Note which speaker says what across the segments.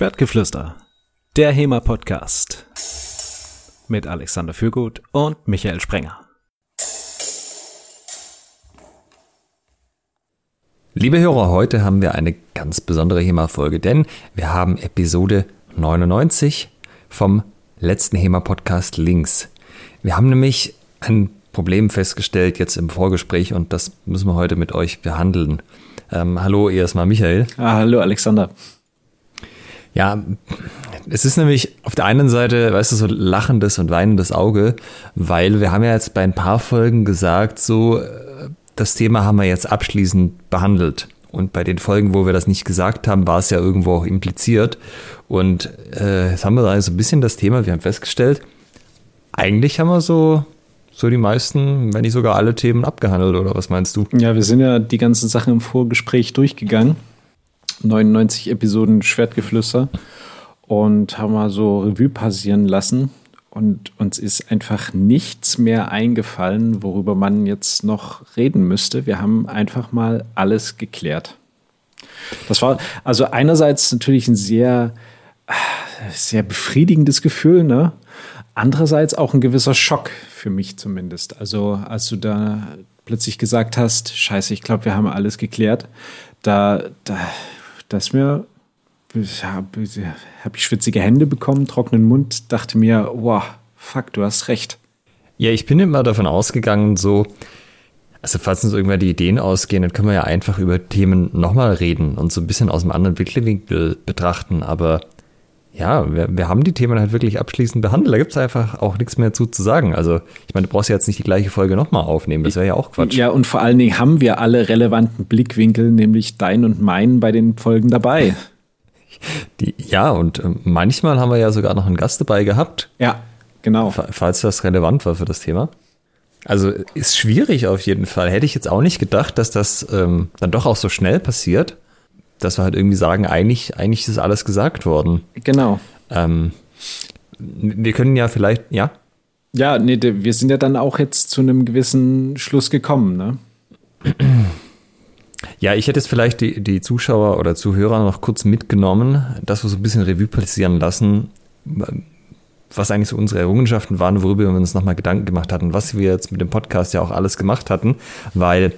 Speaker 1: Schwertgeflüster, der HEMA-Podcast mit Alexander Fürgut und Michael Sprenger.
Speaker 2: Liebe Hörer, heute haben wir eine ganz besondere HEMA-Folge, denn wir haben Episode 99 vom letzten HEMA-Podcast links. Wir haben nämlich ein Problem festgestellt jetzt im Vorgespräch und das müssen wir heute mit euch behandeln. Ähm, hallo erstmal Michael.
Speaker 1: Ah, hallo Alexander.
Speaker 2: Ja, es ist nämlich auf der einen Seite, weißt du, so lachendes und weinendes Auge, weil wir haben ja jetzt bei ein paar Folgen gesagt, so äh, das Thema haben wir jetzt abschließend behandelt. Und bei den Folgen, wo wir das nicht gesagt haben, war es ja irgendwo auch impliziert. Und äh, jetzt haben wir da so ein bisschen das Thema, wir haben festgestellt, eigentlich haben wir so, so die meisten, wenn nicht sogar alle Themen abgehandelt, oder was meinst du?
Speaker 1: Ja, wir sind ja die ganzen Sachen im Vorgespräch durchgegangen. 99 Episoden Schwertgeflüster und haben mal so Revue passieren lassen. Und uns ist einfach nichts mehr eingefallen, worüber man jetzt noch reden müsste. Wir haben einfach mal alles geklärt. Das war also einerseits natürlich ein sehr, sehr befriedigendes Gefühl, ne? Andererseits auch ein gewisser Schock für mich zumindest. Also als du da plötzlich gesagt hast, scheiße, ich glaube, wir haben alles geklärt, da, da dass mir habe ich schwitzige Hände bekommen, trockenen Mund, dachte mir, wow, fuck, du hast recht.
Speaker 2: Ja, ich bin immer davon ausgegangen, so, also falls uns irgendwann die Ideen ausgehen, dann können wir ja einfach über Themen nochmal reden und so ein bisschen aus einem anderen Blickwinkel betrachten. Aber ja, wir, wir haben die Themen halt wirklich abschließend behandelt. Da gibt es einfach auch nichts mehr zu, zu sagen. Also, ich meine, du brauchst ja jetzt nicht die gleiche Folge nochmal aufnehmen. Das wäre ja auch Quatsch.
Speaker 1: Ja, und vor allen Dingen haben wir alle relevanten Blickwinkel, nämlich dein und meinen, bei den Folgen dabei.
Speaker 2: Die, ja, und äh, manchmal haben wir ja sogar noch einen Gast dabei gehabt.
Speaker 1: Ja, genau.
Speaker 2: Falls das relevant war für das Thema. Also ist schwierig auf jeden Fall. Hätte ich jetzt auch nicht gedacht, dass das ähm, dann doch auch so schnell passiert dass wir halt irgendwie sagen, eigentlich, eigentlich ist alles gesagt worden.
Speaker 1: Genau.
Speaker 2: Ähm, wir können ja vielleicht, ja?
Speaker 1: Ja, nee, wir sind ja dann auch jetzt zu einem gewissen Schluss gekommen, ne?
Speaker 2: Ja, ich hätte jetzt vielleicht die, die Zuschauer oder Zuhörer noch kurz mitgenommen, dass wir so ein bisschen Revue passieren lassen, was eigentlich so unsere Errungenschaften waren, worüber wir uns nochmal Gedanken gemacht hatten, was wir jetzt mit dem Podcast ja auch alles gemacht hatten, weil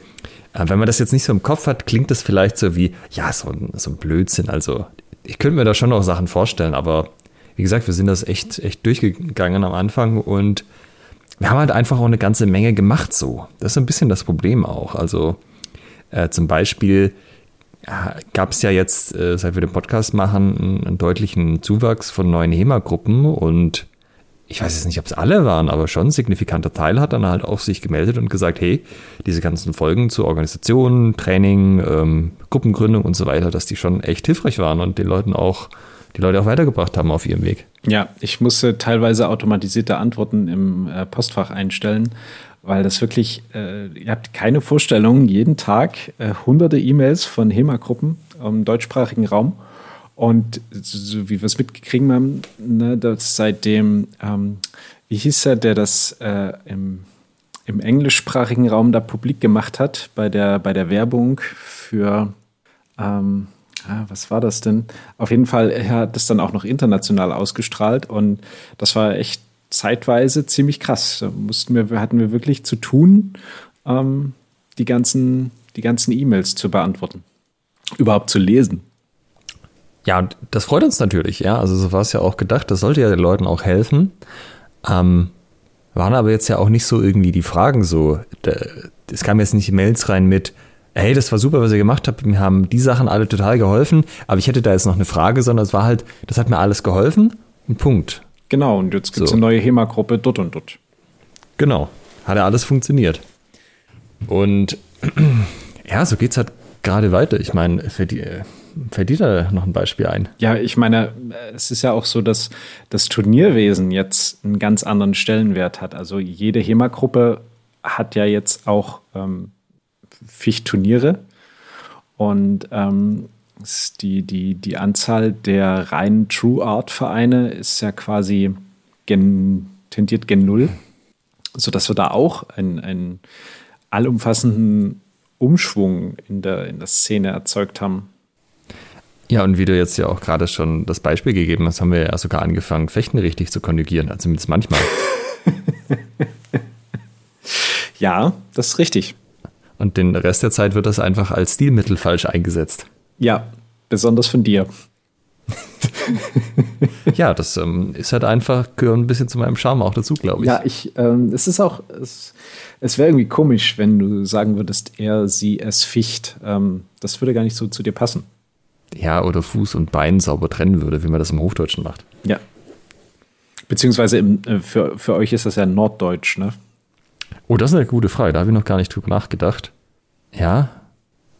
Speaker 2: wenn man das jetzt nicht so im Kopf hat, klingt das vielleicht so wie, ja, so ein, so ein Blödsinn. Also ich könnte mir da schon noch Sachen vorstellen, aber wie gesagt, wir sind das echt, echt durchgegangen am Anfang und wir haben halt einfach auch eine ganze Menge gemacht so. Das ist ein bisschen das Problem auch. Also äh, zum Beispiel äh, gab es ja jetzt, äh, seit wir den Podcast machen, einen, einen deutlichen Zuwachs von neuen HEMA-Gruppen und ich weiß jetzt nicht, ob es alle waren, aber schon ein signifikanter Teil hat dann halt auf sich gemeldet und gesagt, hey, diese ganzen Folgen zur Organisation, Training, ähm, Gruppengründung und so weiter, dass die schon echt hilfreich waren und den Leuten auch, die Leute auch weitergebracht haben auf ihrem Weg.
Speaker 1: Ja, ich musste teilweise automatisierte Antworten im äh, Postfach einstellen, weil das wirklich, äh, ihr habt keine Vorstellung, jeden Tag äh, hunderte E-Mails von HEMA-Gruppen im deutschsprachigen Raum und so wie wir es mitgekriegt haben, ne, dass seitdem, ähm, wie hieß er, der das äh, im, im englischsprachigen Raum da publik gemacht hat, bei der, bei der Werbung für, ähm, ah, was war das denn? Auf jeden Fall, er hat das dann auch noch international ausgestrahlt und das war echt zeitweise ziemlich krass. Da mussten wir, hatten wir wirklich zu tun, ähm, die ganzen, die ganzen E-Mails zu beantworten. Überhaupt zu lesen.
Speaker 2: Ja, das freut uns natürlich, ja. Also so war es ja auch gedacht. Das sollte ja den Leuten auch helfen. Ähm, waren aber jetzt ja auch nicht so irgendwie die Fragen so. Es kam jetzt nicht Mails rein mit, hey, das war super, was ihr gemacht habt. Mir haben die Sachen alle total geholfen, aber ich hätte da jetzt noch eine Frage, sondern es war halt, das hat mir alles geholfen. Ein Punkt.
Speaker 1: Genau, und jetzt gibt es so. eine neue HEMA-Gruppe dort und dort.
Speaker 2: Genau, hat ja alles funktioniert. Und ja, so geht es halt gerade weiter. Ich meine, für die fällt dir da noch ein Beispiel ein?
Speaker 1: Ja, ich meine, es ist ja auch so, dass das Turnierwesen jetzt einen ganz anderen Stellenwert hat. Also jede HEMA-Gruppe hat ja jetzt auch ähm, Ficht-Turniere und ähm, die, die, die Anzahl der reinen True Art-Vereine ist ja quasi gen, tendiert gen Null, sodass wir da auch einen, einen allumfassenden Umschwung in der, in der Szene erzeugt haben.
Speaker 2: Ja, und wie du jetzt ja auch gerade schon das Beispiel gegeben hast, haben wir ja sogar angefangen, Fechten richtig zu konjugieren, also zumindest manchmal.
Speaker 1: ja, das ist richtig.
Speaker 2: Und den Rest der Zeit wird das einfach als Stilmittel falsch eingesetzt.
Speaker 1: Ja, besonders von dir.
Speaker 2: ja, das ähm, ist halt einfach, gehört ein bisschen zu meinem Charme auch dazu, glaube ich.
Speaker 1: Ja, ich, ähm, es ist auch, es, es wäre irgendwie komisch, wenn du sagen würdest, er, sie, es ficht. Ähm, das würde gar nicht so zu dir passen.
Speaker 2: Ja, oder Fuß und Bein sauber trennen würde, wie man das im Hochdeutschen macht.
Speaker 1: Ja. Beziehungsweise im, äh, für, für euch ist das ja Norddeutsch, ne?
Speaker 2: Oh, das ist eine gute Frage. Da habe ich noch gar nicht drüber nachgedacht. Ja,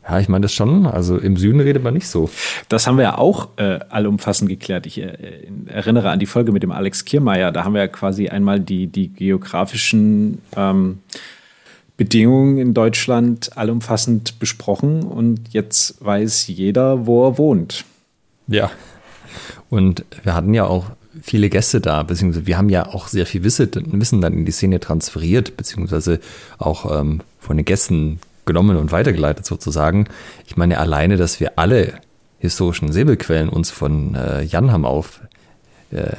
Speaker 2: ja, ich meine das schon. Also im Süden redet man nicht so.
Speaker 1: Das haben wir ja auch äh, allumfassend geklärt. Ich äh, erinnere an die Folge mit dem Alex Kiermeier. Da haben wir ja quasi einmal die, die geografischen ähm, Bedingungen in Deutschland allumfassend besprochen und jetzt weiß jeder, wo er wohnt.
Speaker 2: Ja. Und wir hatten ja auch viele Gäste da, beziehungsweise wir haben ja auch sehr viel Wissen dann in die Szene transferiert, beziehungsweise auch ähm, von den Gästen genommen und weitergeleitet sozusagen. Ich meine alleine, dass wir alle historischen Säbelquellen uns von äh, Jan haben auf, äh,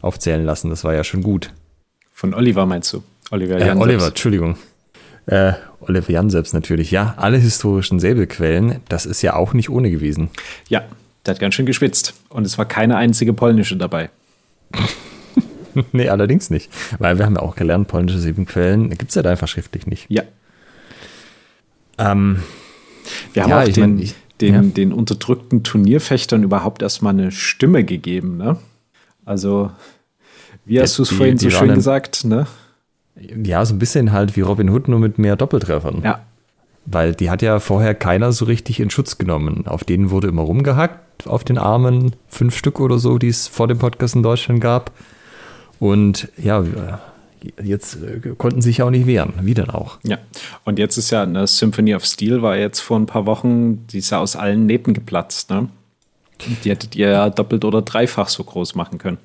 Speaker 2: aufzählen lassen, das war ja schon gut.
Speaker 1: Von Oliver meinst du?
Speaker 2: Oliver Jan. Äh, Oliver, Entschuldigung. Äh, Oliver Jan selbst natürlich, ja. Alle historischen Säbelquellen, das ist ja auch nicht ohne gewesen.
Speaker 1: Ja, der hat ganz schön geschwitzt. Und es war keine einzige polnische dabei.
Speaker 2: nee, allerdings nicht. Weil wir haben ja auch gelernt, polnische Säbelquellen gibt es ja halt einfach schriftlich nicht.
Speaker 1: Ja, ähm, wir haben ja, auch den, mein, den, ja. den unterdrückten Turnierfechtern überhaupt erstmal eine Stimme gegeben. Ne? Also, wie hast du es vorhin so schön gesagt? Ne?
Speaker 2: Ja, so ein bisschen halt wie Robin Hood, nur mit mehr Doppeltreffern.
Speaker 1: Ja.
Speaker 2: Weil die hat ja vorher keiner so richtig in Schutz genommen. Auf denen wurde immer rumgehackt, auf den Armen, fünf Stück oder so, die es vor dem Podcast in Deutschland gab. Und ja, jetzt äh, konnten sich ja auch nicht wehren. Wie denn auch?
Speaker 1: Ja, und jetzt ist ja eine Symphony of Steel war jetzt vor ein paar Wochen, die ist ja aus allen Nähten geplatzt. Ne? Die hättet ihr ja doppelt oder dreifach so groß machen können.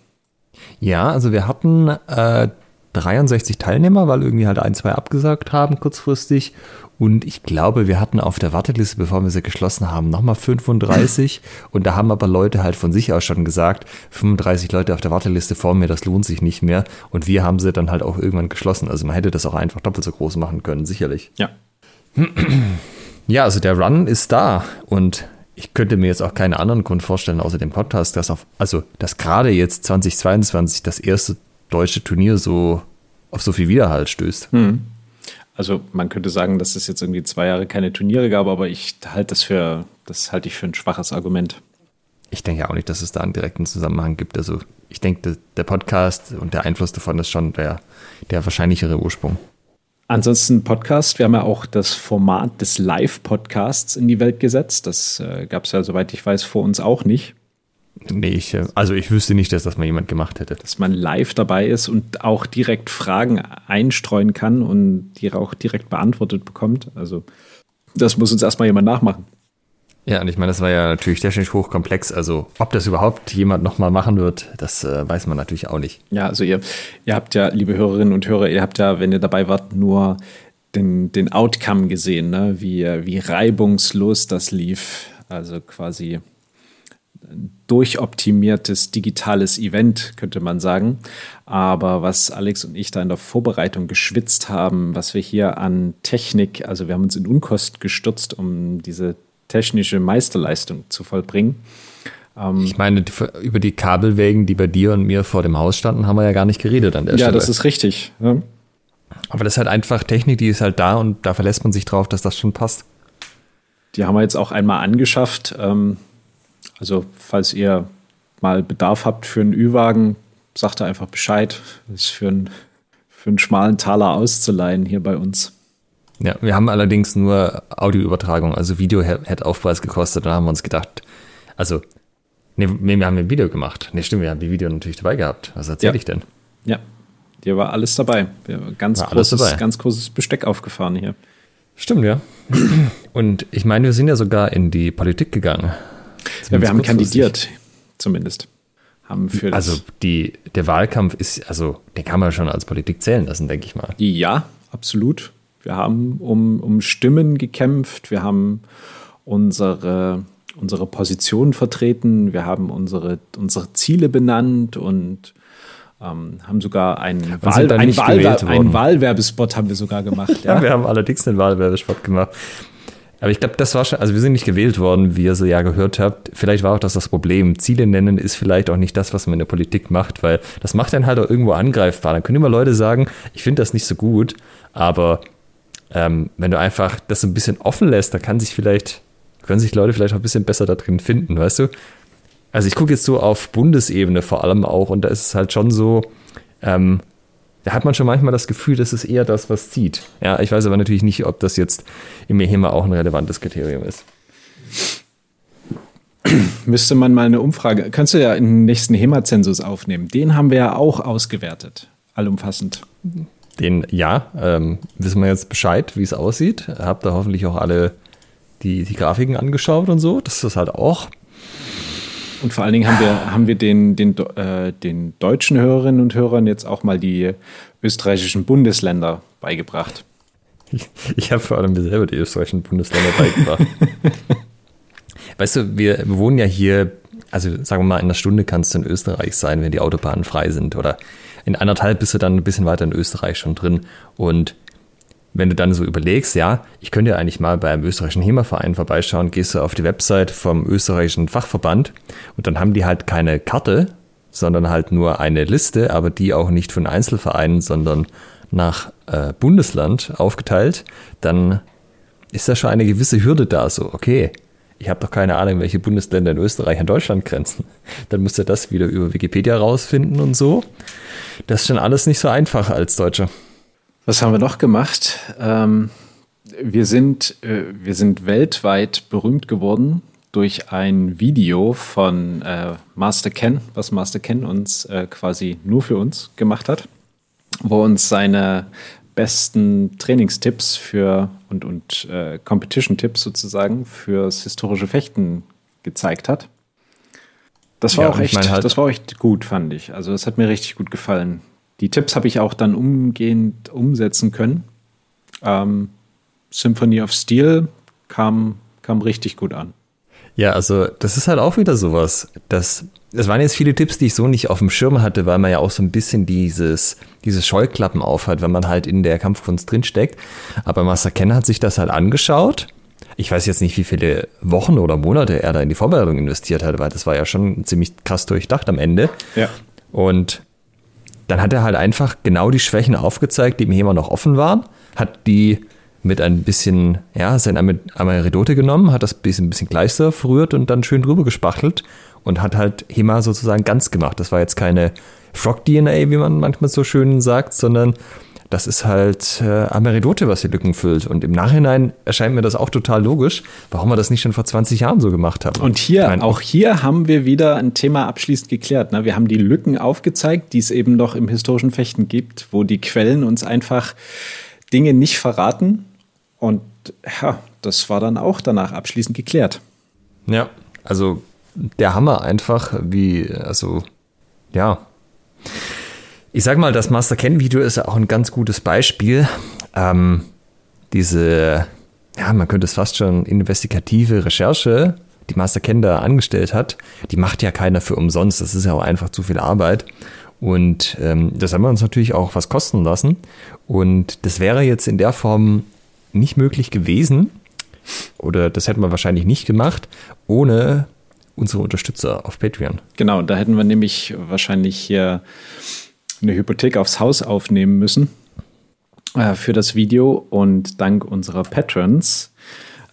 Speaker 2: Ja, also wir hatten äh, 63 Teilnehmer, weil irgendwie halt ein, zwei abgesagt haben kurzfristig. Und ich glaube, wir hatten auf der Warteliste, bevor wir sie geschlossen haben, nochmal 35. und da haben aber Leute halt von sich aus schon gesagt, 35 Leute auf der Warteliste vor mir, das lohnt sich nicht mehr. Und wir haben sie dann halt auch irgendwann geschlossen. Also man hätte das auch einfach doppelt so groß machen können, sicherlich.
Speaker 1: Ja.
Speaker 2: Ja, also der Run ist da und ich könnte mir jetzt auch keinen anderen Grund vorstellen, außer dem Podcast, dass auf, also, dass gerade jetzt 2022 das erste deutsche Turnier so auf so viel Widerhalt stößt.
Speaker 1: Hm. Also man könnte sagen, dass es jetzt irgendwie zwei Jahre keine Turniere gab, aber ich halte das für, das halte ich für ein schwaches Argument.
Speaker 2: Ich denke auch nicht, dass es da einen direkten Zusammenhang gibt. Also ich denke, der Podcast und der Einfluss davon ist schon der, der wahrscheinlichere Ursprung.
Speaker 1: Ansonsten Podcast, wir haben ja auch das Format des Live-Podcasts in die Welt gesetzt. Das äh, gab es ja, soweit ich weiß, vor uns auch nicht.
Speaker 2: Nee, ich, äh, also ich wüsste nicht, dass das mal jemand gemacht hätte.
Speaker 1: Dass man live dabei ist und auch direkt Fragen einstreuen kann und die auch direkt beantwortet bekommt. Also das muss uns erstmal jemand nachmachen.
Speaker 2: Ja, und ich meine, das war ja natürlich technisch hochkomplex. Also ob das überhaupt jemand nochmal machen wird, das äh, weiß man natürlich auch nicht.
Speaker 1: Ja, also ihr, ihr habt ja, liebe Hörerinnen und Hörer, ihr habt ja, wenn ihr dabei wart, nur den, den Outcome gesehen, ne? wie, wie reibungslos das lief. Also quasi durchoptimiertes digitales Event, könnte man sagen. Aber was Alex und ich da in der Vorbereitung geschwitzt haben, was wir hier an Technik, also wir haben uns in Unkost gestürzt, um diese technische Meisterleistung zu vollbringen.
Speaker 2: Ähm, ich meine, über die Kabelwägen, die bei dir und mir vor dem Haus standen, haben wir ja gar nicht geredet an der
Speaker 1: ja,
Speaker 2: Stelle.
Speaker 1: Ja, das ist richtig. Ja.
Speaker 2: Aber das ist halt einfach Technik, die ist halt da und da verlässt man sich drauf, dass das schon passt.
Speaker 1: Die haben wir jetzt auch einmal angeschafft. Ähm, also, falls ihr mal Bedarf habt für einen Ü-Wagen, sagt einfach Bescheid. Das ist für, ein, für einen schmalen Taler auszuleihen hier bei uns.
Speaker 2: Ja, wir haben allerdings nur Audioübertragung, also Video hätte Aufpreis gekostet. Da haben wir uns gedacht, also, nee, wir haben ein Video gemacht. Nee, stimmt, wir haben die Video natürlich dabei gehabt. Was erzähle
Speaker 1: ja.
Speaker 2: ich denn?
Speaker 1: Ja, hier war alles dabei. Ganz, war großes, dabei. ganz großes Besteck aufgefahren hier.
Speaker 2: Stimmt, ja. Und ich meine, wir sind ja sogar in die Politik gegangen.
Speaker 1: Ja, wir haben kandidiert, zumindest. Haben für
Speaker 2: also die, der Wahlkampf ist, also den kann man schon als Politik zählen lassen, denke ich mal.
Speaker 1: Ja, absolut. Wir haben um, um Stimmen gekämpft, wir haben unsere, unsere Position vertreten, wir haben unsere, unsere Ziele benannt und ähm, haben sogar einen, Wahl, ein Wahl, einen Wahlwerbespot haben wir sogar gemacht.
Speaker 2: ja. ja, wir haben allerdings einen Wahlwerbespot gemacht. Aber ich glaube, das war schon, also wir sind nicht gewählt worden, wie ihr so ja gehört habt. Vielleicht war auch das das Problem. Ziele nennen ist vielleicht auch nicht das, was man in der Politik macht, weil das macht dann halt auch irgendwo angreifbar. Dann können immer Leute sagen, ich finde das nicht so gut, aber ähm, wenn du einfach das so ein bisschen offen lässt, dann kann sich vielleicht, können sich Leute vielleicht auch ein bisschen besser da drin finden, weißt du? Also ich gucke jetzt so auf Bundesebene vor allem auch und da ist es halt schon so, ähm, da hat man schon manchmal das Gefühl, das ist eher das, was zieht. Ja, ich weiß aber natürlich nicht, ob das jetzt im HEMA auch ein relevantes Kriterium ist.
Speaker 1: Müsste man mal eine Umfrage, kannst du ja in den nächsten HEMA-Zensus aufnehmen. Den haben wir ja auch ausgewertet, allumfassend.
Speaker 2: Den, ja, ähm, wissen wir jetzt Bescheid, wie es aussieht. Habt ihr hoffentlich auch alle die, die Grafiken angeschaut und so. Das ist das halt auch.
Speaker 1: Und vor allen Dingen haben wir, haben wir den, den, äh, den deutschen Hörerinnen und Hörern jetzt auch mal die österreichischen Bundesländer beigebracht.
Speaker 2: Ich, ich habe vor allem mir selber die österreichischen Bundesländer beigebracht. weißt du, wir, wohnen ja hier, also sagen wir mal, in einer Stunde kannst du in Österreich sein, wenn die Autobahnen frei sind. Oder in anderthalb bist du dann ein bisschen weiter in Österreich schon drin. Und wenn du dann so überlegst, ja, ich könnte ja eigentlich mal beim österreichischen HEMA-Verein vorbeischauen, gehst du auf die Website vom österreichischen Fachverband und dann haben die halt keine Karte, sondern halt nur eine Liste, aber die auch nicht von Einzelvereinen, sondern nach äh, Bundesland aufgeteilt, dann ist da schon eine gewisse Hürde da, so, okay, ich habe doch keine Ahnung, welche Bundesländer in Österreich an Deutschland grenzen. Dann musst du das wieder über Wikipedia rausfinden und so. Das ist schon alles nicht so einfach als Deutscher.
Speaker 1: Was haben wir noch gemacht? Ähm, wir, sind, äh, wir sind weltweit berühmt geworden durch ein Video von äh, Master Ken, was Master Ken uns äh, quasi nur für uns gemacht hat, wo uns seine besten Trainingstipps für und, und äh, Competition-Tipps sozusagen fürs historische Fechten gezeigt hat. Das war, ja, auch echt, halt das war echt gut, fand ich. Also das hat mir richtig gut gefallen. Die Tipps habe ich auch dann umgehend umsetzen können. Ähm, Symphony of Steel kam, kam richtig gut an.
Speaker 2: Ja, also das ist halt auch wieder sowas. Das, das waren jetzt viele Tipps, die ich so nicht auf dem Schirm hatte, weil man ja auch so ein bisschen dieses, diese Scheuklappen aufhat, wenn man halt in der Kampfkunst drinsteckt. Aber Master Ken hat sich das halt angeschaut. Ich weiß jetzt nicht, wie viele Wochen oder Monate er da in die Vorbereitung investiert hat, weil das war ja schon ziemlich krass durchdacht am Ende.
Speaker 1: Ja.
Speaker 2: Und dann hat er halt einfach genau die Schwächen aufgezeigt, die ihm HEMA noch offen waren, hat die mit ein bisschen, ja, sein Amaridote genommen, hat das bisschen, ein bisschen Kleister verrührt und dann schön drüber gespachtelt und hat halt HEMA sozusagen ganz gemacht. Das war jetzt keine Frog-DNA, wie man manchmal so schön sagt, sondern das ist halt äh, Ameridote, was die Lücken füllt. Und im Nachhinein erscheint mir das auch total logisch, warum wir das nicht schon vor 20 Jahren so gemacht haben.
Speaker 1: Und hier, meine, auch hier haben wir wieder ein Thema abschließend geklärt. Ne? Wir haben die Lücken aufgezeigt, die es eben noch im historischen Fechten gibt, wo die Quellen uns einfach Dinge nicht verraten. Und ja, das war dann auch danach abschließend geklärt.
Speaker 2: Ja, also der Hammer einfach, wie, also, ja ich sage mal, das Master Ken Video ist ja auch ein ganz gutes Beispiel. Ähm, diese, ja, man könnte es fast schon investigative Recherche, die Master Ken da angestellt hat, die macht ja keiner für umsonst. Das ist ja auch einfach zu viel Arbeit. Und ähm, das haben wir uns natürlich auch was kosten lassen. Und das wäre jetzt in der Form nicht möglich gewesen, oder das hätten wir wahrscheinlich nicht gemacht, ohne unsere Unterstützer auf Patreon.
Speaker 1: Genau, da hätten wir nämlich wahrscheinlich hier eine Hypothek aufs Haus aufnehmen müssen äh, für das Video und dank unserer Patrons,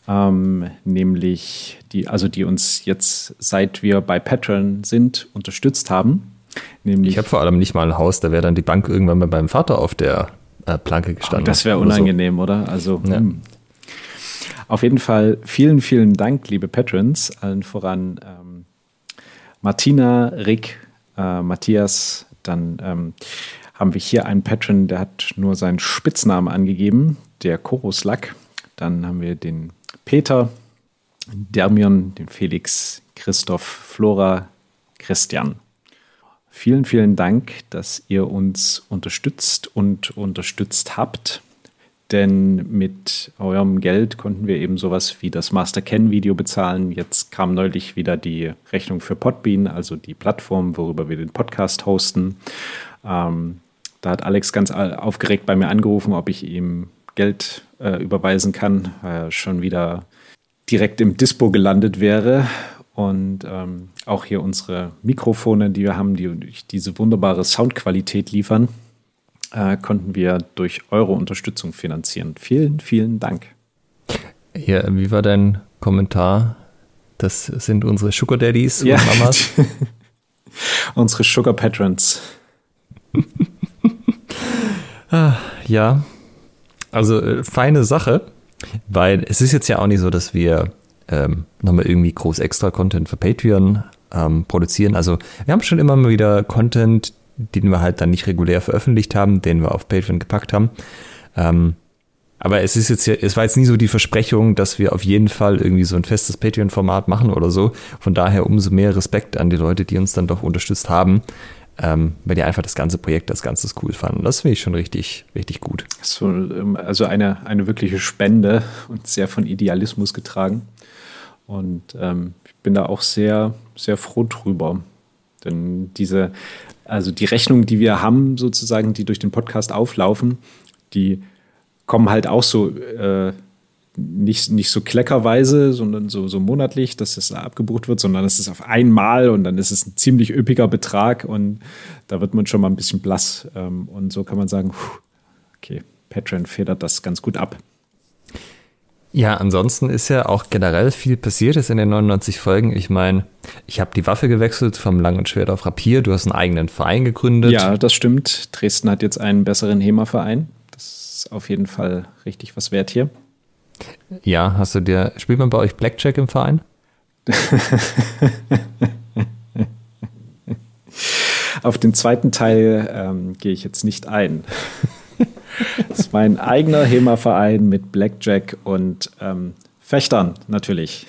Speaker 1: ähm, nämlich die, also die uns jetzt, seit wir bei Patreon sind, unterstützt haben.
Speaker 2: Nämlich, ich habe vor allem nicht mal ein Haus, da wäre dann die Bank irgendwann bei meinem Vater auf der äh, Planke gestanden. Oh,
Speaker 1: das wäre unangenehm, oder? So. oder? Also ja. Hm. auf jeden Fall vielen, vielen Dank, liebe Patrons, allen voran ähm, Martina, Rick, äh, Matthias, dann ähm, haben wir hier einen Patron, der hat nur seinen Spitznamen angegeben, der Koroslak. Dann haben wir den Peter, Dermion, den Felix, Christoph, Flora, Christian. Vielen, vielen Dank, dass ihr uns unterstützt und unterstützt habt. Denn mit eurem Geld konnten wir eben sowas wie das Master Ken Video bezahlen. Jetzt kam neulich wieder die Rechnung für Podbean, also die Plattform, worüber wir den Podcast hosten. Ähm, da hat Alex ganz aufgeregt bei mir angerufen, ob ich ihm Geld äh, überweisen kann, weil er schon wieder direkt im Dispo gelandet wäre. Und ähm, auch hier unsere Mikrofone, die wir haben, die diese wunderbare Soundqualität liefern äh, konnten wir durch eure Unterstützung finanzieren. Vielen, vielen Dank.
Speaker 2: Ja, wie war dein Kommentar? Das sind unsere Sugar Daddies
Speaker 1: ja. und Mamas. unsere Sugar Patrons.
Speaker 2: ah, ja, also äh, feine Sache, weil es ist jetzt ja auch nicht so, dass wir ähm, nochmal irgendwie groß extra Content für Patreon ähm, produzieren. Also wir haben schon immer mal wieder Content, den wir halt dann nicht regulär veröffentlicht haben, den wir auf Patreon gepackt haben. Ähm, aber es ist jetzt es war jetzt nie so die Versprechung, dass wir auf jeden Fall irgendwie so ein festes Patreon-Format machen oder so. Von daher umso mehr Respekt an die Leute, die uns dann doch unterstützt haben, ähm, weil die einfach das ganze Projekt als Ganzes cool fanden. Das finde ich schon richtig, richtig gut.
Speaker 1: So, ähm, also eine, eine wirkliche Spende und sehr von Idealismus getragen. Und ähm, ich bin da auch sehr, sehr froh drüber. Denn diese, also die Rechnungen, die wir haben, sozusagen, die durch den Podcast auflaufen, die kommen halt auch so äh, nicht, nicht so kleckerweise, sondern so, so monatlich, dass es abgebucht wird, sondern es ist auf einmal und dann ist es ein ziemlich üppiger Betrag und da wird man schon mal ein bisschen blass. Ähm, und so kann man sagen, okay, Patreon federt das ganz gut ab.
Speaker 2: Ja, ansonsten ist ja auch generell viel passiert ist in den 99 Folgen. Ich meine, ich habe die Waffe gewechselt vom Lang- und Schwert auf Rapier. Du hast einen eigenen Verein gegründet.
Speaker 1: Ja, das stimmt. Dresden hat jetzt einen besseren HEMA-Verein. Das ist auf jeden Fall richtig was wert hier.
Speaker 2: Ja, hast du dir, spielt man bei euch Blackjack im Verein?
Speaker 1: auf den zweiten Teil ähm, gehe ich jetzt nicht ein. Das ist mein eigener HEMA-Verein mit Blackjack und ähm, Fechtern natürlich.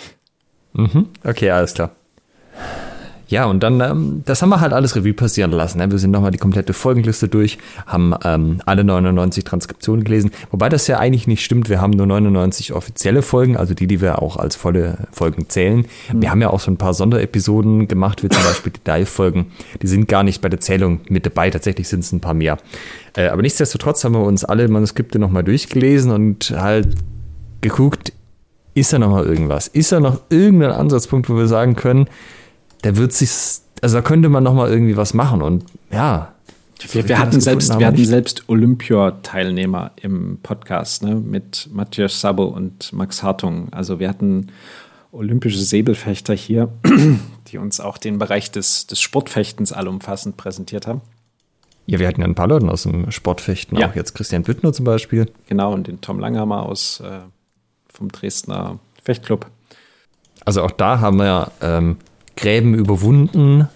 Speaker 2: Mhm. Okay, alles klar. Ja, und dann, ähm, das haben wir halt alles Revue passieren lassen. Ne? Wir sind nochmal die komplette Folgenliste durch, haben ähm, alle 99 Transkriptionen gelesen. Wobei das ja eigentlich nicht stimmt. Wir haben nur 99 offizielle Folgen, also die, die wir auch als volle Folgen zählen. Mhm. Wir haben ja auch so ein paar Sonderepisoden gemacht, wie zum Beispiel die Dive-Folgen. Die sind gar nicht bei der Zählung mit dabei. Tatsächlich sind es ein paar mehr. Äh, aber nichtsdestotrotz haben wir uns alle Manuskripte nochmal durchgelesen und halt geguckt, ist da nochmal irgendwas? Ist da noch irgendein Ansatzpunkt, wo wir sagen können, der wird sich, also da könnte man noch mal irgendwie was machen und ja.
Speaker 1: Wir, wir hatten selbst, haben, wir hatten selbst Olympia-Teilnehmer im Podcast ne, mit Matthias Sabo und Max Hartung. Also wir hatten olympische Säbelfechter hier, die uns auch den Bereich des, des Sportfechtens allumfassend präsentiert haben.
Speaker 2: Ja, wir hatten ja ein paar Leute aus dem Sportfechten, ja. auch jetzt Christian Büttner zum Beispiel.
Speaker 1: Genau, und den Tom Langhammer aus äh, vom Dresdner Fechtclub.
Speaker 2: Also auch da haben wir ähm, Gräben überwunden.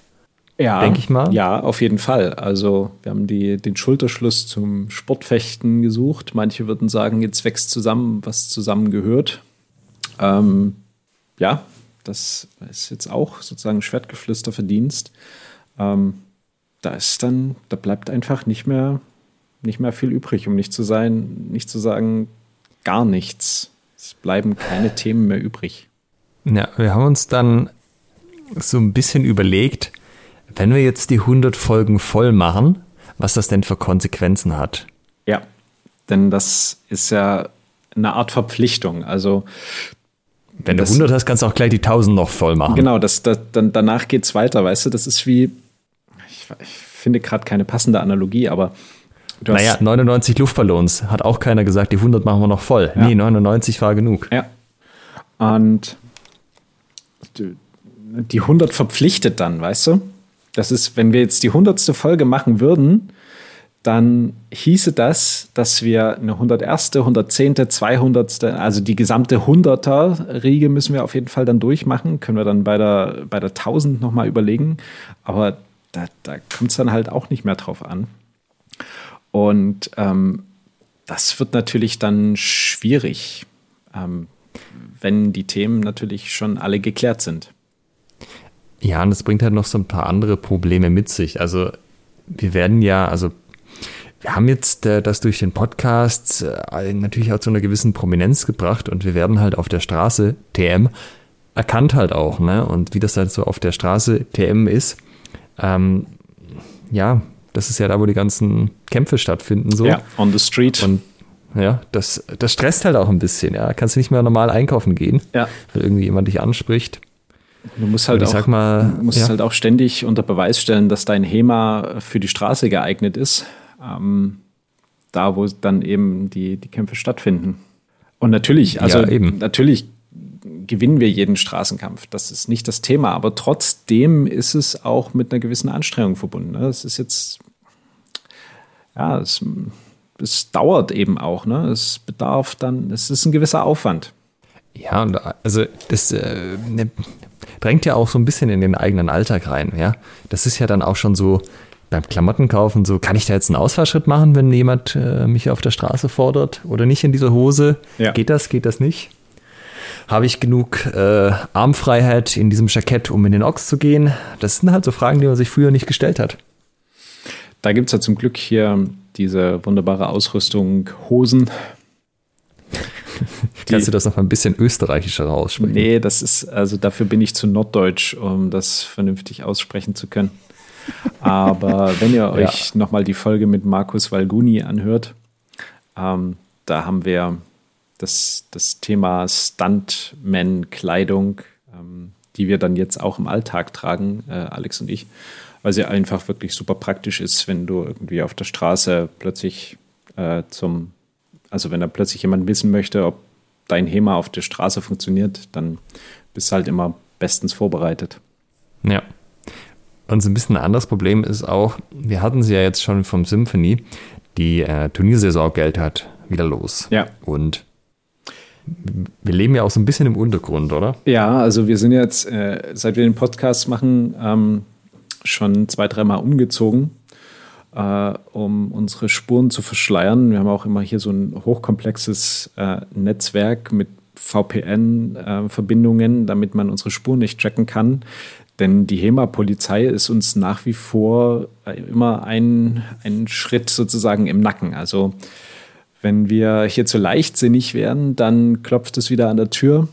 Speaker 1: Ja, denke ich mal. Ja, auf jeden Fall. Also wir haben die, den Schulterschluss zum Sportfechten gesucht. Manche würden sagen, jetzt wächst zusammen, was zusammengehört. Ähm, ja, das ist jetzt auch sozusagen Schwertgeflüsterverdienst. Ähm, da ist dann, da bleibt einfach nicht mehr, nicht mehr viel übrig, um nicht zu sein, nicht zu sagen, gar nichts. Es bleiben keine Themen mehr übrig.
Speaker 2: Ja, wir haben uns dann so ein bisschen überlegt, wenn wir jetzt die 100 Folgen voll machen, was das denn für Konsequenzen hat.
Speaker 1: Ja, denn das ist ja eine Art Verpflichtung. Also
Speaker 2: wenn du 100 hast, kannst du auch gleich die 1000 noch voll machen.
Speaker 1: Genau, das, das, dann, danach geht es weiter, weißt du? Das ist wie, ich, ich finde gerade keine passende Analogie, aber
Speaker 2: du Naja, 99 Luftballons, hat auch keiner gesagt, die 100 machen wir noch voll. Ja. Nee, 99 war genug.
Speaker 1: Ja. Und die 100 verpflichtet dann, weißt du? Das ist, wenn wir jetzt die 100. Folge machen würden, dann hieße das, dass wir eine 101., 110., 200., also die gesamte 100er-Riege müssen wir auf jeden Fall dann durchmachen. Können wir dann bei der, bei der 1000 nochmal überlegen. Aber da, da kommt es dann halt auch nicht mehr drauf an. Und ähm, das wird natürlich dann schwierig, ähm, wenn die Themen natürlich schon alle geklärt sind.
Speaker 2: Ja, und es bringt halt noch so ein paar andere Probleme mit sich. Also wir werden ja, also wir haben jetzt äh, das durch den Podcast äh, natürlich auch zu einer gewissen Prominenz gebracht und wir werden halt auf der Straße TM erkannt halt auch, ne? Und wie das halt so auf der Straße TM ist, ähm, ja, das ist ja da, wo die ganzen Kämpfe stattfinden, so. Ja,
Speaker 1: on the street.
Speaker 2: Und ja, das, das stresst halt auch ein bisschen, ja. Kannst du nicht mehr normal einkaufen gehen,
Speaker 1: ja.
Speaker 2: weil irgendwie jemand dich anspricht.
Speaker 1: Du musst halt, auch,
Speaker 2: mal,
Speaker 1: musst ja. halt auch ständig unter Beweis stellen, dass dein HEMA für die Straße geeignet ist. Ähm, da, wo dann eben die, die Kämpfe stattfinden. Und natürlich, also
Speaker 2: ja, eben.
Speaker 1: natürlich gewinnen wir jeden Straßenkampf. Das ist nicht das Thema, aber trotzdem ist es auch mit einer gewissen Anstrengung verbunden. Ne? Es ist jetzt, ja, es, es dauert eben auch. Ne? Es bedarf dann, es ist ein gewisser Aufwand.
Speaker 2: Ja, und also das äh, ne, drängt ja auch so ein bisschen in den eigenen Alltag rein. Ja, das ist ja dann auch schon so beim Klamottenkaufen so, kann ich da jetzt einen Ausfallschritt machen, wenn jemand äh, mich auf der Straße fordert oder nicht in dieser Hose? Ja. Geht das, geht das nicht? Habe ich genug äh, Armfreiheit in diesem Jackett, um in den Ochs zu gehen? Das sind halt so Fragen, die man sich früher nicht gestellt hat.
Speaker 1: Da gibt es ja zum Glück hier diese wunderbare Ausrüstung Hosen.
Speaker 2: Kannst du das noch mal ein bisschen österreichischer aussprechen?
Speaker 1: Nee, das ist, also dafür bin ich zu norddeutsch, um das vernünftig aussprechen zu können. Aber wenn ihr euch ja. nochmal die Folge mit Markus Valguni anhört, ähm, da haben wir das, das Thema Stuntman-Kleidung, ähm, die wir dann jetzt auch im Alltag tragen, äh, Alex und ich, weil sie einfach wirklich super praktisch ist, wenn du irgendwie auf der Straße plötzlich äh, zum, also wenn da plötzlich jemand wissen möchte, ob dein HEMA auf der Straße funktioniert, dann bist du halt immer bestens vorbereitet.
Speaker 2: Ja. Und so ein bisschen ein anderes Problem ist auch, wir hatten sie ja jetzt schon vom Symphony, die äh, Turniersaison Geld hat wieder los.
Speaker 1: Ja.
Speaker 2: Und wir leben ja auch so ein bisschen im Untergrund, oder?
Speaker 1: Ja, also wir sind jetzt, äh, seit wir den Podcast machen, ähm, schon zwei, dreimal umgezogen, äh, um unsere Spuren zu verschleiern. Wir haben auch immer hier so ein hochkomplexes äh, Netzwerk mit VPN-Verbindungen, äh, damit man unsere Spuren nicht tracken kann. Denn die HEMA-Polizei ist uns nach wie vor äh, immer ein, ein Schritt sozusagen im Nacken. Also wenn wir hier zu leichtsinnig wären, dann klopft es wieder an der Tür.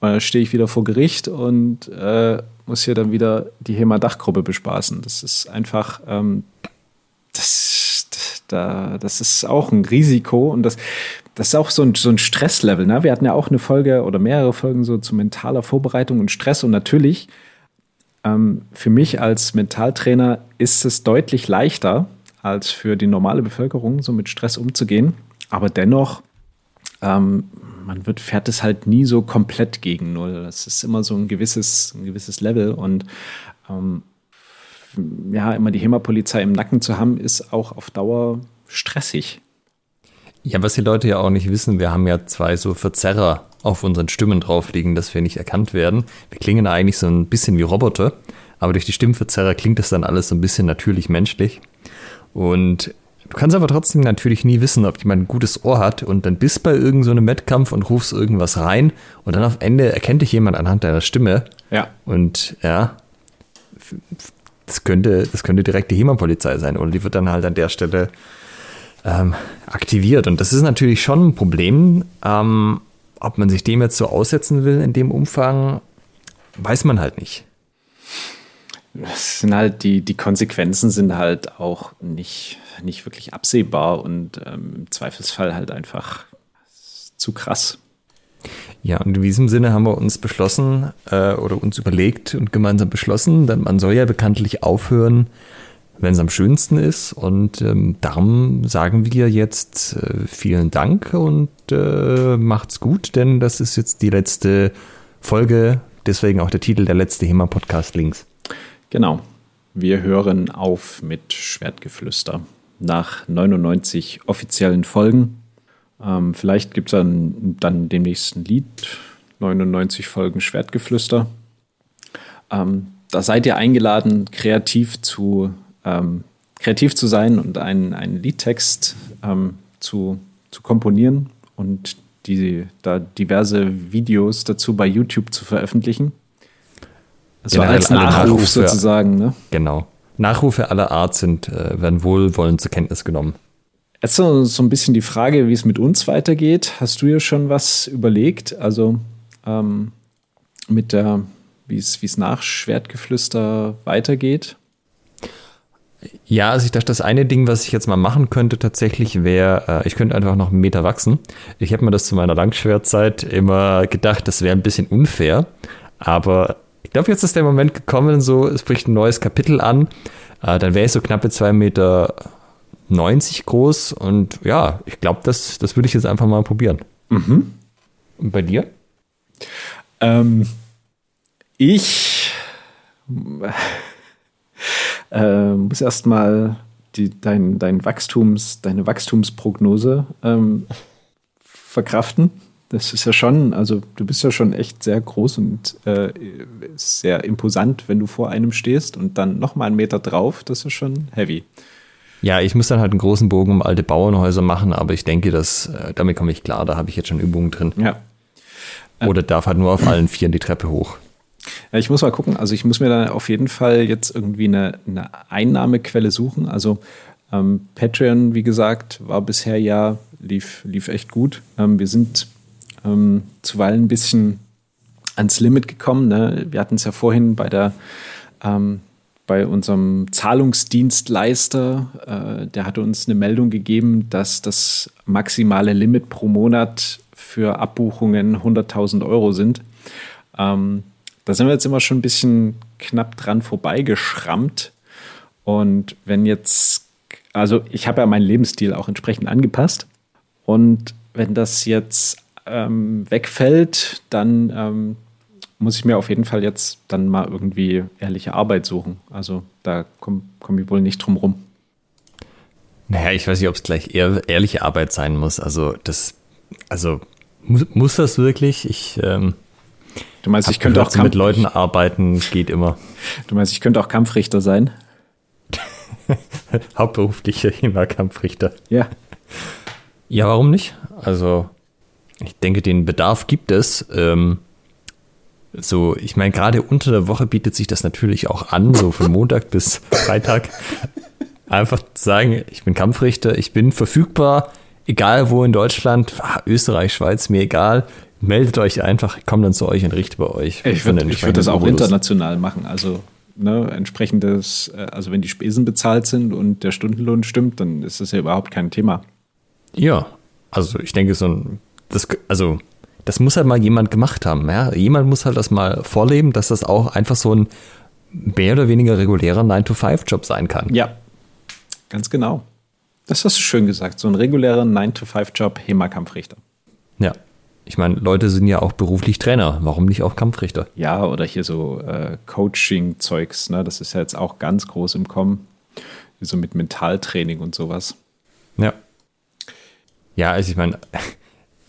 Speaker 1: Dann stehe ich wieder vor Gericht und äh, muss hier dann wieder die HEMA-Dachgruppe bespaßen. Das ist einfach, ähm, das, da, das ist auch ein Risiko und das, das ist auch so ein, so ein Stresslevel. Ne? Wir hatten ja auch eine Folge oder mehrere Folgen so zu mentaler Vorbereitung und Stress und natürlich ähm, für mich als Mentaltrainer ist es deutlich leichter als für die normale Bevölkerung, so mit Stress umzugehen. Aber dennoch, ähm, man wird, fährt es halt nie so komplett gegen Null. Das ist immer so ein gewisses, ein gewisses Level. Und ähm, ja, immer die HEMA-Polizei im Nacken zu haben, ist auch auf Dauer stressig.
Speaker 2: Ja, was die Leute ja auch nicht wissen, wir haben ja zwei so Verzerrer auf unseren Stimmen drauf liegen, dass wir nicht erkannt werden. Wir klingen eigentlich so ein bisschen wie Roboter, aber durch die Stimmverzerrer klingt das dann alles so ein bisschen natürlich menschlich. Und Du kannst aber trotzdem natürlich nie wissen, ob jemand ein gutes Ohr hat und dann bist bei irgendeinem so Wettkampf und rufst irgendwas rein und dann auf Ende erkennt dich jemand anhand deiner Stimme.
Speaker 1: Ja.
Speaker 2: Und ja, das könnte, das könnte direkt die HEMA-Polizei sein oder die wird dann halt an der Stelle ähm, aktiviert. Und das ist natürlich schon ein Problem. Ähm, ob man sich dem jetzt so aussetzen will in dem Umfang, weiß man halt nicht
Speaker 1: es sind halt die, die Konsequenzen sind halt auch nicht, nicht wirklich absehbar und ähm, im Zweifelsfall halt einfach zu krass.
Speaker 2: Ja, und in diesem Sinne haben wir uns beschlossen äh, oder uns überlegt und gemeinsam beschlossen, denn man soll ja bekanntlich aufhören, wenn es am schönsten ist. Und ähm, darum sagen wir jetzt äh, vielen Dank und äh, macht's gut, denn das ist jetzt die letzte Folge, deswegen auch der Titel der letzte HEMA-Podcast links.
Speaker 1: Genau. Wir hören auf mit Schwertgeflüster. Nach 99 offiziellen Folgen. Ähm, vielleicht gibt es dann, dann demnächst ein Lied. 99 Folgen Schwertgeflüster. Ähm, da seid ihr eingeladen, kreativ zu, ähm, kreativ zu sein und einen, einen Liedtext ähm, zu, zu komponieren und die, da diverse Videos dazu bei YouTube zu veröffentlichen.
Speaker 2: Also als Nachruf sozusagen, ne? Genau. Nachrufe aller Art sind, äh, werden wohlwollend zur Kenntnis genommen.
Speaker 1: Jetzt so, so ein bisschen die Frage, wie es mit uns weitergeht. Hast du ja schon was überlegt? Also ähm, mit der, wie es, nach Schwertgeflüster weitergeht?
Speaker 2: Ja, also ich dachte, das eine Ding, was ich jetzt mal machen könnte tatsächlich, wäre, äh, ich könnte einfach noch einen Meter wachsen. Ich habe mir das zu meiner Langschwertzeit immer gedacht, das wäre ein bisschen unfair. Aber ich glaube, jetzt ist der Moment gekommen, so, es bricht ein neues Kapitel an. Äh, dann wäre ich so knappe zwei Meter 90 groß und ja, ich glaube, das, das würde ich jetzt einfach mal probieren.
Speaker 1: Mhm.
Speaker 2: Und bei dir?
Speaker 1: Ähm, ich äh, muss erstmal dein, dein Wachstums, deine Wachstumsprognose ähm, verkraften. Das ist ja schon, also du bist ja schon echt sehr groß und äh, sehr imposant, wenn du vor einem stehst und dann nochmal einen Meter drauf, das ist schon heavy.
Speaker 2: Ja, ich muss dann halt einen großen Bogen um alte Bauernhäuser machen, aber ich denke, dass, äh, damit komme ich klar, da habe ich jetzt schon Übungen drin.
Speaker 1: Ja.
Speaker 2: Oder darf halt nur auf allen Vieren die Treppe hoch.
Speaker 1: Ja, ich muss mal gucken. Also ich muss mir da auf jeden Fall jetzt irgendwie eine, eine Einnahmequelle suchen. Also ähm, Patreon, wie gesagt, war bisher ja, lief, lief echt gut. Ähm, wir sind ähm, zuweilen ein bisschen ans Limit gekommen. Ne? Wir hatten es ja vorhin bei der ähm, bei unserem Zahlungsdienstleister, äh, der hatte uns eine Meldung gegeben, dass das maximale Limit pro Monat für Abbuchungen 100.000 Euro sind. Ähm, da sind wir jetzt immer schon ein bisschen knapp dran vorbeigeschrammt. Und wenn jetzt, also ich habe ja meinen Lebensstil auch entsprechend angepasst. Und wenn das jetzt ähm, wegfällt, dann ähm, muss ich mir auf jeden Fall jetzt dann mal irgendwie ehrliche Arbeit suchen. Also da komme komm ich wohl nicht drum rum.
Speaker 2: Naja, ich weiß nicht, ob es gleich eher ehrliche Arbeit sein muss. Also das, also muss, muss das wirklich? Ich ähm,
Speaker 1: Du meinst, ich könnte auch
Speaker 2: Kampf mit Leuten arbeiten, geht immer.
Speaker 1: Du meinst, ich könnte auch Kampfrichter sein?
Speaker 2: Hauptberuflicher HEMA-Kampfrichter.
Speaker 1: Ja.
Speaker 2: Ja, warum nicht? Also, ich denke, den Bedarf gibt es. Ähm, so, ich meine, gerade unter der Woche bietet sich das natürlich auch an, so von Montag bis Freitag. Einfach zu sagen, ich bin Kampfrichter, ich bin verfügbar, egal wo in Deutschland, Österreich, Schweiz, mir egal. Meldet euch einfach, ich komme dann zu euch und richte bei euch.
Speaker 1: Ich würde würd das auch Modus. international machen. Also ne, entsprechendes, äh, also wenn die Spesen bezahlt sind und der Stundenlohn stimmt, dann ist das ja überhaupt kein Thema.
Speaker 2: Ja, also ich denke, so ein, das, also das muss halt mal jemand gemacht haben. Ja? Jemand muss halt das mal vorleben, dass das auch einfach so ein mehr oder weniger regulärer 9-to-5-Job sein kann.
Speaker 1: Ja, ganz genau. Das hast du schön gesagt. So ein regulärer 9-to-5-Job, HEMA-Kampfrichter.
Speaker 2: Ja. Ich meine, Leute sind ja auch beruflich Trainer. Warum nicht auch Kampfrichter?
Speaker 1: Ja, oder hier so äh, Coaching-Zeugs. Ne? Das ist ja jetzt auch ganz groß im Kommen. So mit Mentaltraining und sowas.
Speaker 2: Ja. Ja, also ich meine,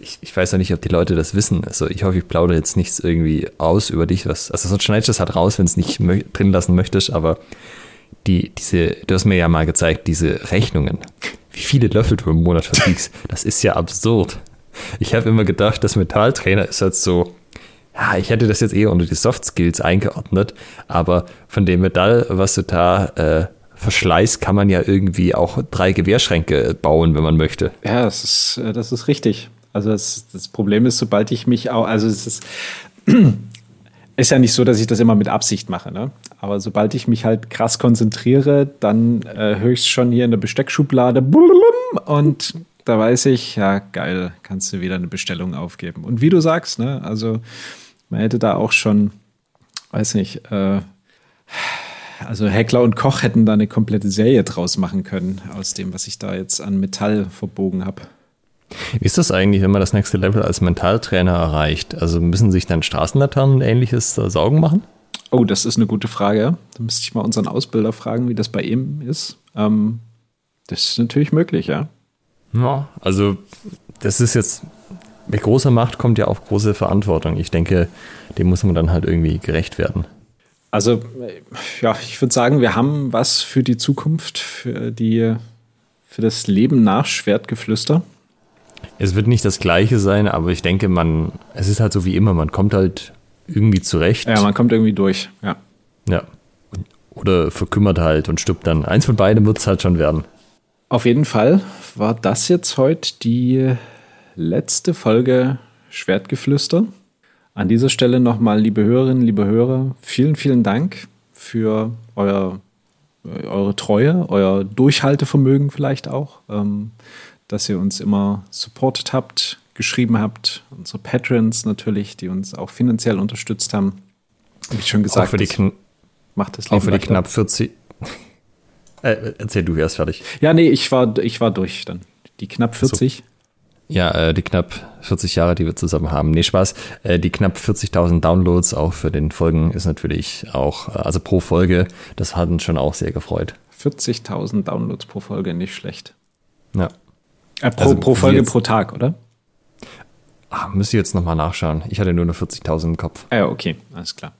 Speaker 2: ich, ich weiß ja nicht, ob die Leute das wissen. Also ich hoffe, ich plaudere jetzt nichts irgendwie aus über dich, was. Also sonst schneidest du das halt raus, wenn es nicht drin lassen möchtest, aber die, diese, du hast mir ja mal gezeigt, diese Rechnungen, wie viele Löffel du im Monat verbiegst, das ist ja absurd. Ich habe immer gedacht, das Metalltrainer ist halt so, ja, ich hätte das jetzt eher unter die Soft Skills eingeordnet, aber von dem Metall, was du da äh, verschleißt, kann man ja irgendwie auch drei Gewehrschränke bauen, wenn man möchte.
Speaker 1: Ja, das ist, äh, das ist richtig. Also das, das Problem ist, sobald ich mich auch, also es ist, ist ja nicht so, dass ich das immer mit Absicht mache, ne? Aber sobald ich mich halt krass konzentriere, dann äh, höre ich es schon hier in der Besteckschublade und da weiß ich, ja, geil, kannst du wieder eine Bestellung aufgeben. Und wie du sagst, ne, also man hätte da auch schon, weiß nicht, äh, also Heckler und Koch hätten da eine komplette Serie draus machen können, aus dem, was ich da jetzt an Metall verbogen habe.
Speaker 2: Wie ist das eigentlich, wenn man das nächste Level als Mentaltrainer erreicht? Also müssen sich dann Straßenlaternen und ähnliches äh, Sorgen machen?
Speaker 1: Oh, das ist eine gute Frage. Da müsste ich mal unseren Ausbilder fragen, wie das bei ihm ist. Ähm, das ist natürlich möglich, ja.
Speaker 2: Ja, also das ist jetzt, mit großer Macht kommt ja auch große Verantwortung. Ich denke, dem muss man dann halt irgendwie gerecht werden.
Speaker 1: Also, ja, ich würde sagen, wir haben was für die Zukunft, für, die, für das Leben nach Schwertgeflüster.
Speaker 2: Es wird nicht das Gleiche sein, aber ich denke, man, es ist halt so wie immer, man kommt halt irgendwie zurecht.
Speaker 1: Ja, man kommt irgendwie durch, ja.
Speaker 2: Ja. Oder verkümmert halt und stirbt dann. Eins von beiden wird es halt schon werden.
Speaker 1: Auf jeden Fall war das jetzt heute die letzte Folge Schwertgeflüster. An dieser Stelle nochmal, liebe Hörerinnen, liebe Hörer, vielen, vielen Dank für euer, eure Treue, euer Durchhaltevermögen vielleicht auch, ähm, dass ihr uns immer supportet habt, geschrieben habt, unsere Patrons natürlich, die uns auch finanziell unterstützt haben.
Speaker 2: Wie schon gesagt,
Speaker 1: auch für die,
Speaker 2: macht das auch für die knapp 40. Äh, erzähl du erst fertig.
Speaker 1: Ja, nee, ich war, ich war durch dann. Die knapp 40. So.
Speaker 2: Ja, äh, die knapp 40 Jahre, die wir zusammen haben. Nee, Spaß. Äh, die knapp 40.000 Downloads auch für den Folgen ist natürlich auch, äh, also pro Folge, das hat uns schon auch sehr gefreut.
Speaker 1: 40.000 Downloads pro Folge, nicht schlecht.
Speaker 2: Ja.
Speaker 1: Äh, pro, also, pro Folge jetzt, pro Tag, oder?
Speaker 2: Ach, müsste ich jetzt nochmal nachschauen. Ich hatte nur noch 40.000 im Kopf.
Speaker 1: Ah, ja, okay, alles klar.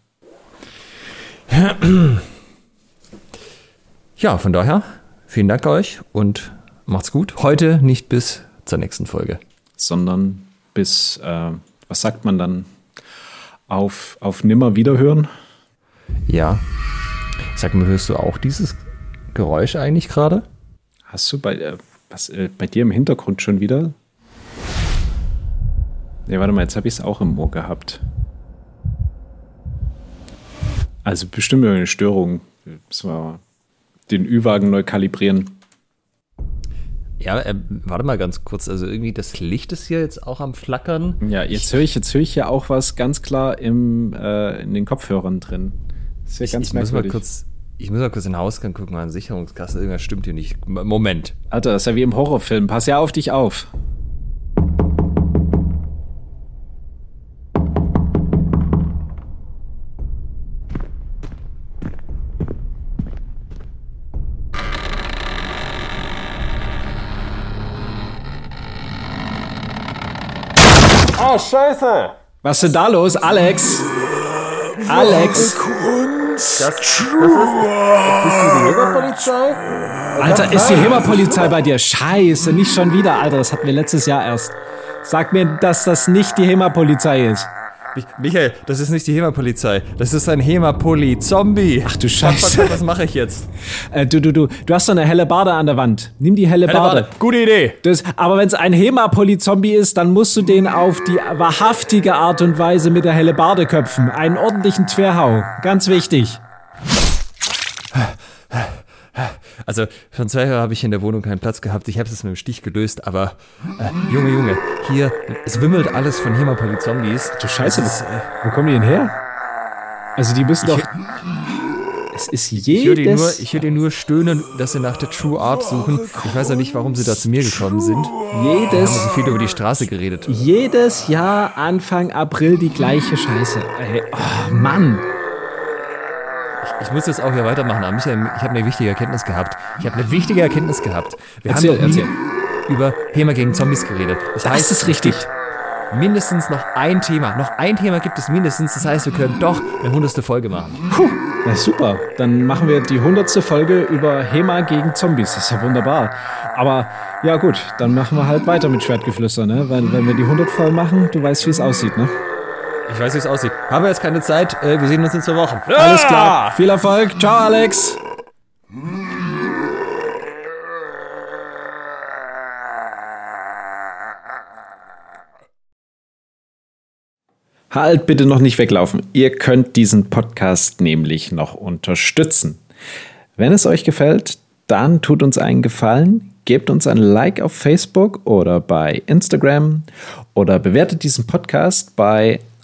Speaker 2: Ja, von daher, vielen Dank euch und macht's gut. Heute nicht bis zur nächsten Folge.
Speaker 1: Sondern bis, äh, was sagt man dann, auf, auf nimmer wiederhören?
Speaker 2: Ja. Sag mal, hörst du auch dieses Geräusch eigentlich gerade?
Speaker 1: Hast du bei, äh, was, äh, bei dir im Hintergrund schon wieder? Ne, warte mal, jetzt habe ich es auch im Ohr gehabt. Also bestimmt eine Störung. Müssen wir den Ü-Wagen neu kalibrieren.
Speaker 2: Ja, äh, warte mal ganz kurz. Also irgendwie das Licht ist hier jetzt auch am Flackern.
Speaker 1: Ja, jetzt höre ich, jetzt höre ich ja auch was ganz klar im, äh, in den Kopfhörern drin.
Speaker 2: Das ist ja ich, ganz ich merkwürdig. Muss mal kurz, ich muss mal kurz in den Hausgang gucken, mal an Sicherungskasse. Irgendwas stimmt hier nicht. Moment.
Speaker 1: Alter, das ist ja wie im Horrorfilm. Pass ja auf dich auf.
Speaker 2: Oh, scheiße!
Speaker 1: Was ist denn da los, Alex? Alex!
Speaker 2: Das, das ist, bist du die HEMA-Polizei?
Speaker 1: Alter, ist die HEMA-Polizei bei dir? Scheiße, nicht schon wieder, Alter. Das hatten wir letztes Jahr erst. Sag mir, dass das nicht die HEMA-Polizei ist.
Speaker 2: Michael, das ist nicht die HEMA-Polizei. Das ist ein HEMA-Poli-Zombie.
Speaker 1: Ach du Scheiße.
Speaker 2: Was, was mache ich jetzt?
Speaker 1: Äh, du, du, du, du hast so eine helle Barde an der Wand. Nimm die helle, helle Barde. Barde.
Speaker 2: Gute Idee.
Speaker 1: Das, aber wenn es ein HEMA-Poli-Zombie ist, dann musst du den auf die wahrhaftige Art und Weise mit der helle Barde köpfen. Einen ordentlichen Twerhau. Ganz wichtig.
Speaker 2: Also von zwei Jahren habe ich in der Wohnung keinen Platz gehabt. Ich habe es mit dem Stich gelöst, aber äh, Junge, Junge, hier, es wimmelt alles von Hämapoli-Zombies.
Speaker 1: Du Scheiße, das, äh, wo kommen die denn her? Also die müssen doch... Es ist jedes... Ich höre
Speaker 2: dir, nur, hör dir nur stöhnen, dass sie nach der True Art suchen. Ich weiß auch nicht, warum sie da zu mir gekommen sind.
Speaker 1: Jedes...
Speaker 2: Wir haben so viel über die Straße geredet.
Speaker 1: Jedes Jahr Anfang April die gleiche Scheiße. Ey, oh Mann.
Speaker 2: Ich muss jetzt auch hier weitermachen, aber Michael, ich habe eine wichtige Erkenntnis gehabt. Ich habe eine wichtige Erkenntnis gehabt. Wir erzähl, haben erzähl. über Hema gegen Zombies geredet.
Speaker 1: Das, das heißt, es richtig.
Speaker 2: Mindestens noch ein Thema. Noch ein Thema gibt es mindestens. Das heißt, wir können doch eine hundertste Folge machen.
Speaker 1: Puh, na super. Dann machen wir die hundertste Folge über Hema gegen Zombies. Das ist ja wunderbar. Aber ja gut, dann machen wir halt weiter mit Schwertgeflüster, ne? Weil wenn wir die 100 voll machen, du weißt, wie es aussieht, ne?
Speaker 2: Ich weiß, wie es aussieht. Haben wir jetzt keine Zeit. Äh, wir sehen uns in zwei Wochen.
Speaker 1: Ja! Alles klar. Viel Erfolg. Ciao, Alex. Halt bitte noch nicht weglaufen. Ihr könnt diesen Podcast nämlich noch unterstützen. Wenn es euch gefällt, dann tut uns einen Gefallen, gebt uns ein Like auf Facebook oder bei Instagram oder bewertet diesen Podcast bei